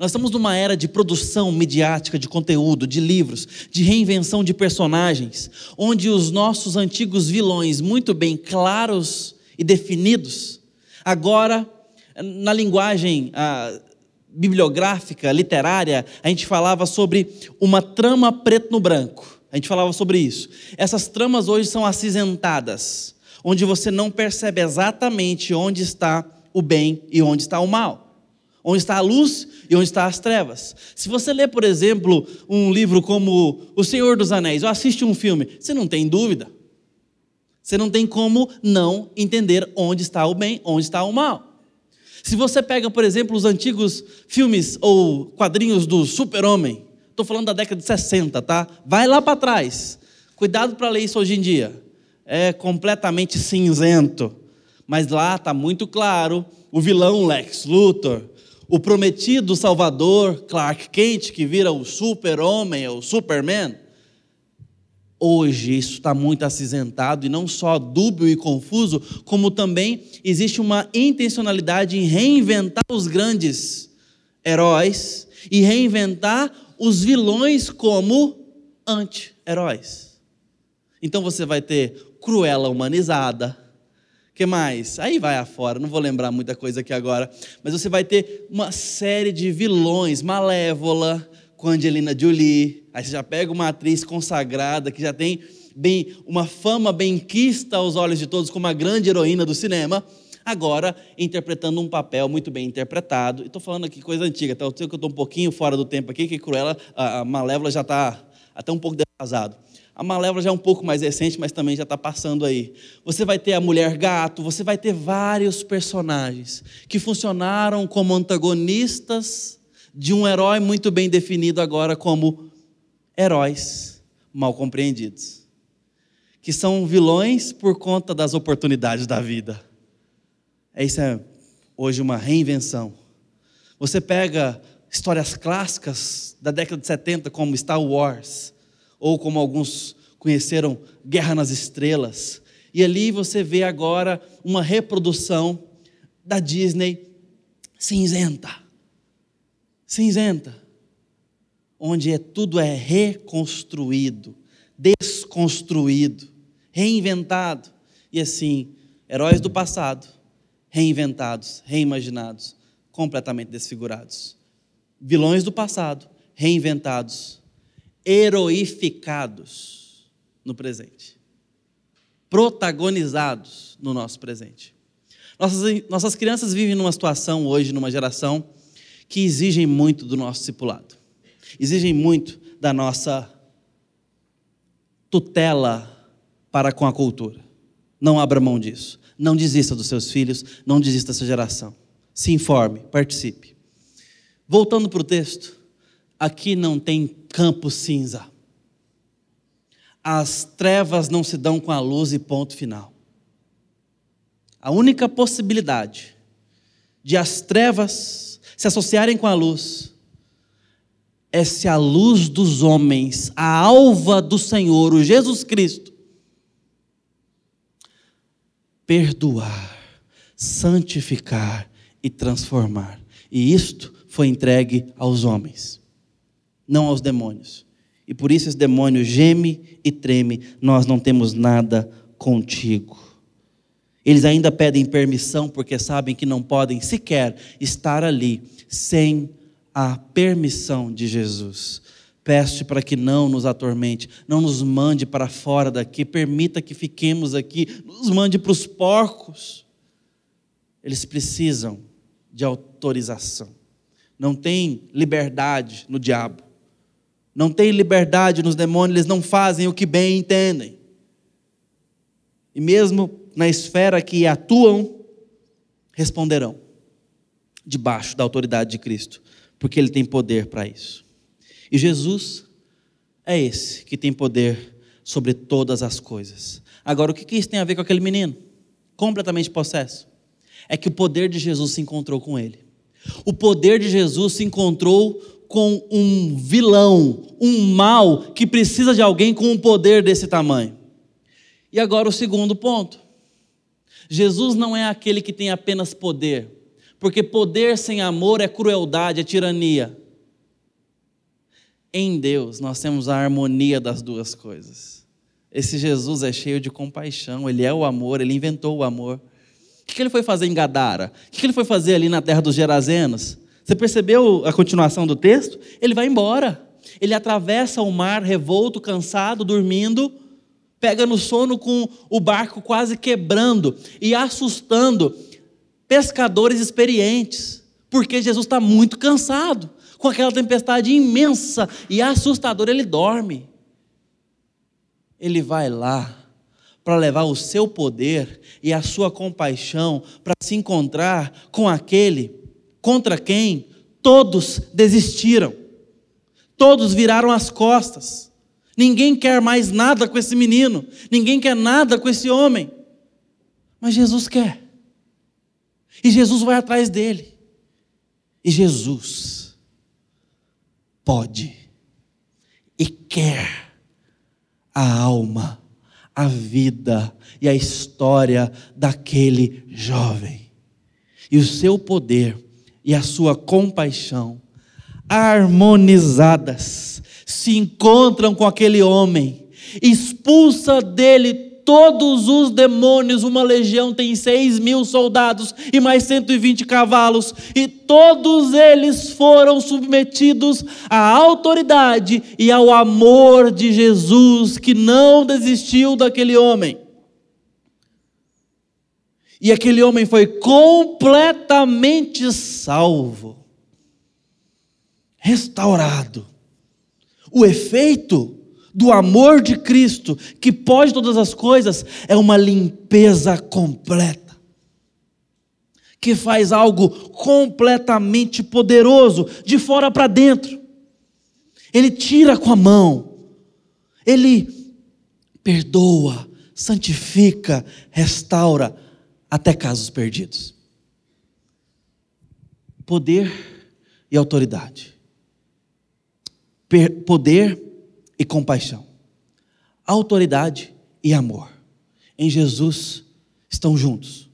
Nós estamos numa era de produção midiática de conteúdo, de livros, de reinvenção de personagens, onde os nossos antigos vilões, muito bem claros e definidos, agora, na linguagem ah, bibliográfica, literária, a gente falava sobre uma trama preto no branco. A gente falava sobre isso. Essas tramas hoje são acinzentadas, onde você não percebe exatamente onde está o bem e onde está o mal onde está a luz e onde está as trevas. Se você lê, por exemplo, um livro como O Senhor dos Anéis, ou assiste um filme, você não tem dúvida. Você não tem como não entender onde está o bem, onde está o mal. Se você pega, por exemplo, os antigos filmes ou quadrinhos do Super-Homem, estou falando da década de 60, tá? Vai lá para trás. Cuidado para ler isso hoje em dia. É completamente cinzento. Mas lá está muito claro o vilão Lex Luthor, o prometido Salvador Clark Kent, que vira o super-homem, o Superman. Hoje isso está muito acinzentado e não só dúbio e confuso, como também existe uma intencionalidade em reinventar os grandes heróis e reinventar os vilões como anti-heróis. Então você vai ter Cruella humanizada. Que mais? Aí vai afora, não vou lembrar muita coisa aqui agora, mas você vai ter uma série de vilões, Malévola, com Angelina Jolie. Aí você já pega uma atriz consagrada que já tem bem uma fama benquista aos olhos de todos como uma grande heroína do cinema. Agora interpretando um papel muito bem interpretado. Estou falando aqui coisa antiga, tá? Eu sei que eu estou um pouquinho fora do tempo aqui, que Cruella, a Malévola já está até um pouco defasado. A Malévola já é um pouco mais recente, mas também já está passando aí. Você vai ter a mulher gato, você vai ter vários personagens que funcionaram como antagonistas de um herói muito bem definido agora como heróis mal compreendidos, que são vilões por conta das oportunidades da vida. É isso é hoje uma reinvenção. Você pega histórias clássicas da década de 70 como Star Wars, ou como alguns conheceram Guerra nas Estrelas, e ali você vê agora uma reprodução da Disney cinzenta cinzenta, onde é, tudo é reconstruído, desconstruído, reinventado. E assim, heróis do passado, reinventados, reimaginados, completamente desfigurados. Vilões do passado, reinventados, heroificados no presente, protagonizados no nosso presente. Nossas, nossas crianças vivem numa situação hoje, numa geração, que exigem muito do nosso discipulado, exigem muito da nossa tutela para com a cultura. Não abra mão disso. Não desista dos seus filhos, não desista dessa geração. Se informe, participe. Voltando para o texto, aqui não tem campo cinza. As trevas não se dão com a luz e ponto final. A única possibilidade de as trevas se associarem com a luz, é se a luz dos homens, a alva do Senhor, o Jesus Cristo, perdoar, santificar e transformar. E isto foi entregue aos homens, não aos demônios. E por isso esse demônio geme e treme, nós não temos nada contigo. Eles ainda pedem permissão porque sabem que não podem sequer estar ali sem a permissão de Jesus. Peço para que não nos atormente, não nos mande para fora daqui, permita que fiquemos aqui, nos mande para os porcos. Eles precisam de autorização. Não tem liberdade no diabo. Não tem liberdade nos demônios, eles não fazem o que bem entendem. E mesmo na esfera que atuam responderão debaixo da autoridade de Cristo, porque Ele tem poder para isso. E Jesus é esse que tem poder sobre todas as coisas. Agora, o que isso tem a ver com aquele menino? Completamente possesso. É que o poder de Jesus se encontrou com ele. O poder de Jesus se encontrou com um vilão, um mal que precisa de alguém com um poder desse tamanho. E agora o segundo ponto. Jesus não é aquele que tem apenas poder, porque poder sem amor é crueldade, é tirania. Em Deus nós temos a harmonia das duas coisas. Esse Jesus é cheio de compaixão, ele é o amor, ele inventou o amor. O que ele foi fazer em Gadara? O que ele foi fazer ali na terra dos Gerazenos? Você percebeu a continuação do texto? Ele vai embora. Ele atravessa o mar revolto, cansado, dormindo pega no sono com o barco quase quebrando e assustando pescadores experientes, porque Jesus está muito cansado. Com aquela tempestade imensa e assustadora, ele dorme. Ele vai lá para levar o seu poder e a sua compaixão para se encontrar com aquele contra quem todos desistiram, todos viraram as costas. Ninguém quer mais nada com esse menino, ninguém quer nada com esse homem. Mas Jesus quer. E Jesus vai atrás dele. E Jesus pode e quer a alma, a vida e a história daquele jovem. E o seu poder e a sua compaixão harmonizadas se encontram com aquele homem, expulsa dele todos os demônios, uma legião tem seis mil soldados e mais 120 cavalos, e todos eles foram submetidos à autoridade e ao amor de Jesus, que não desistiu daquele homem. E aquele homem foi completamente salvo, restaurado. O efeito do amor de Cristo, que pode todas as coisas, é uma limpeza completa. Que faz algo completamente poderoso, de fora para dentro. Ele tira com a mão, ele perdoa, santifica, restaura, até casos perdidos. Poder e autoridade. Poder e compaixão, autoridade e amor. Em Jesus estão juntos.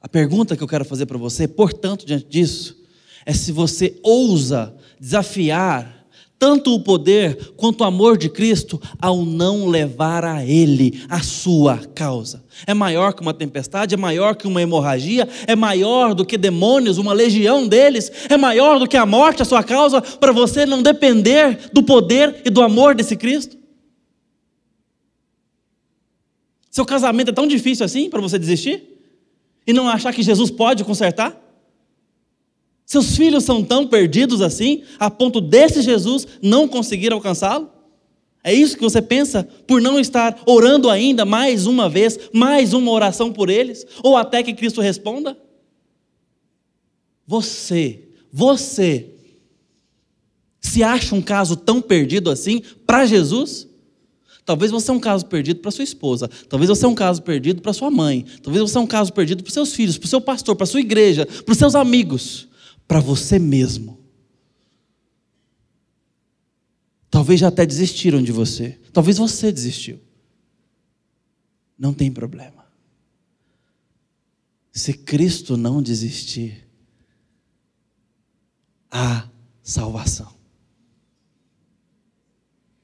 A pergunta que eu quero fazer para você, portanto, diante disso, é se você ousa desafiar tanto o poder quanto o amor de Cristo ao não levar a Ele a sua causa. É maior que uma tempestade, é maior que uma hemorragia, é maior do que demônios, uma legião deles, é maior do que a morte a sua causa, para você não depender do poder e do amor desse Cristo? Seu casamento é tão difícil assim para você desistir? E não achar que Jesus pode consertar? Seus filhos são tão perdidos assim, a ponto desse Jesus não conseguir alcançá-lo? É isso que você pensa por não estar orando ainda mais uma vez, mais uma oração por eles? Ou até que Cristo responda? Você, você, se acha um caso tão perdido assim para Jesus? Talvez você é um caso perdido para sua esposa, talvez você é um caso perdido para sua mãe, talvez você é um caso perdido para seus filhos, para o seu pastor, para sua igreja, para os seus amigos para você mesmo. Talvez já até desistiram de você. Talvez você desistiu. Não tem problema. Se Cristo não desistir, há salvação.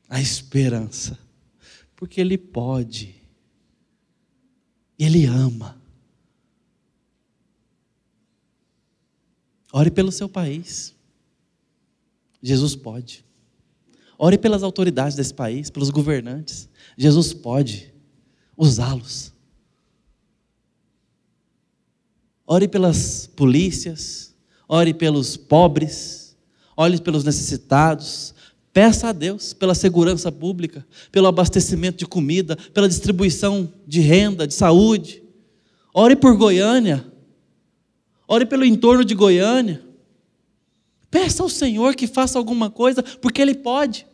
A esperança. Porque Ele pode. Ele ama. Ore pelo seu país. Jesus pode. Ore pelas autoridades desse país, pelos governantes. Jesus pode usá-los. Ore pelas polícias, ore pelos pobres, ore pelos necessitados. Peça a Deus pela segurança pública, pelo abastecimento de comida, pela distribuição de renda, de saúde. Ore por Goiânia, Ore pelo entorno de Goiânia. Peça ao Senhor que faça alguma coisa, porque Ele pode.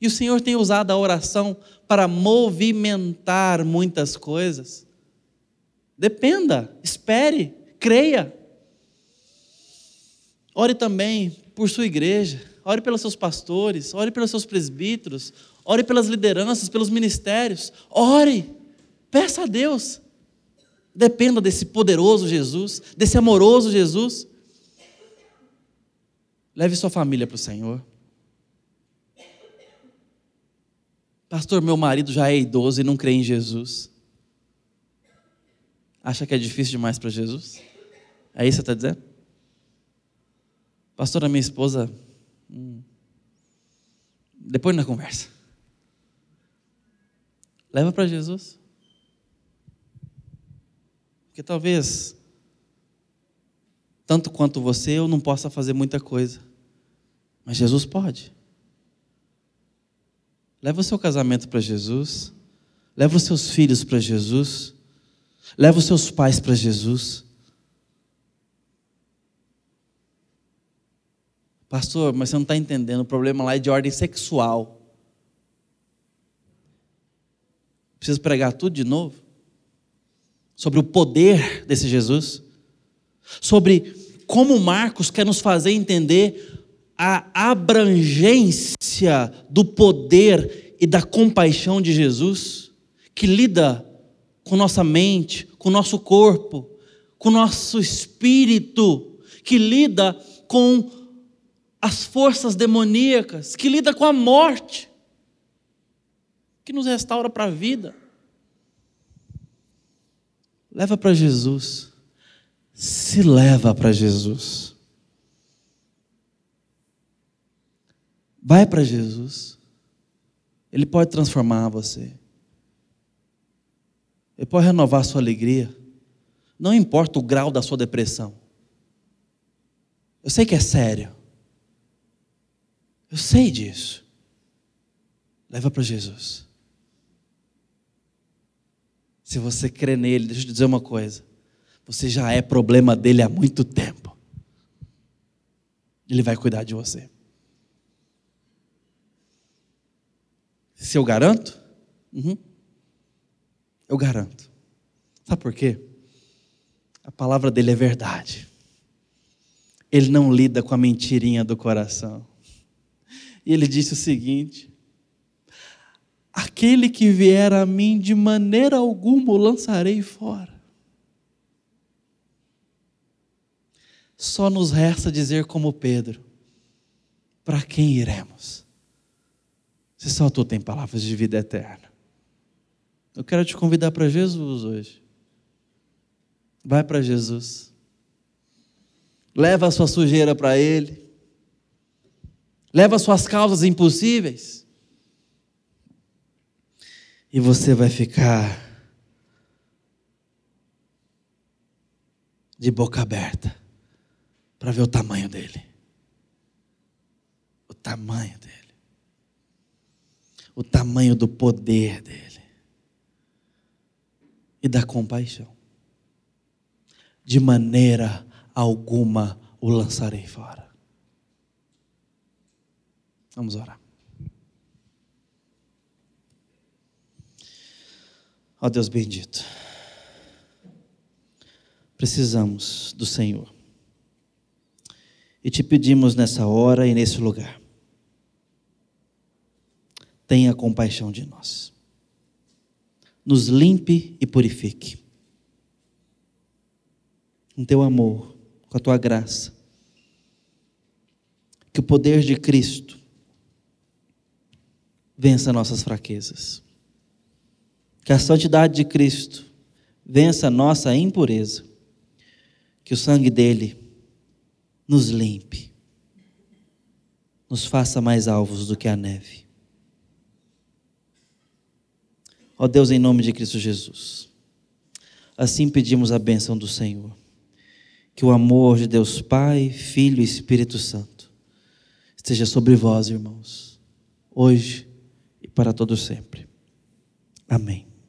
E o Senhor tem usado a oração para movimentar muitas coisas. Dependa, espere, creia. Ore também por sua igreja, ore pelos seus pastores, ore pelos seus presbíteros, ore pelas lideranças, pelos ministérios. Ore, peça a Deus. Dependa desse poderoso Jesus, desse amoroso Jesus. Leve sua família para o Senhor. Pastor, meu marido já é idoso e não crê em Jesus. Acha que é difícil demais para Jesus? É isso que você está dizendo? Pastor, a minha esposa. Hum, depois na conversa. Leva para Jesus. Porque talvez, tanto quanto você, eu não possa fazer muita coisa. Mas Jesus pode. Leva o seu casamento para Jesus. Leva os seus filhos para Jesus. Leva os seus pais para Jesus. Pastor, mas você não está entendendo, o problema lá é de ordem sexual. Preciso pregar tudo de novo? Sobre o poder desse Jesus? Sobre como Marcos quer nos fazer entender a abrangência do poder e da compaixão de Jesus, que lida com nossa mente, com nosso corpo, com nosso espírito, que lida com as forças demoníacas, que lida com a morte, que nos restaura para a vida. Leva para Jesus. Se leva para Jesus. Vai para Jesus. Ele pode transformar você. Ele pode renovar a sua alegria. Não importa o grau da sua depressão. Eu sei que é sério. Eu sei disso. Leva para Jesus. Se você crê nele, deixa eu te dizer uma coisa. Você já é problema dele há muito tempo. Ele vai cuidar de você. Se eu garanto? Uhum. Eu garanto. Sabe por quê? A palavra dele é verdade. Ele não lida com a mentirinha do coração. E ele disse o seguinte: Aquele que vier a mim, de maneira alguma o lançarei fora. Só nos resta dizer, como Pedro: Para quem iremos? Se só tu tem palavras de vida eterna. Eu quero te convidar para Jesus hoje. Vai para Jesus. Leva a sua sujeira para Ele. Leva as suas causas impossíveis. E você vai ficar de boca aberta para ver o tamanho dele. O tamanho dele. O tamanho do poder dele. E da compaixão. De maneira alguma o lançarei fora. Vamos orar. Ó Deus bendito, precisamos do Senhor. E te pedimos nessa hora e nesse lugar. Tenha compaixão de nós. Nos limpe e purifique. Com teu amor, com a tua graça. Que o poder de Cristo vença nossas fraquezas. Que a santidade de Cristo vença a nossa impureza. Que o sangue dele nos limpe, nos faça mais alvos do que a neve. Ó Deus, em nome de Cristo Jesus, assim pedimos a bênção do Senhor. Que o amor de Deus Pai, Filho e Espírito Santo esteja sobre vós, irmãos, hoje para todo sempre. Amém.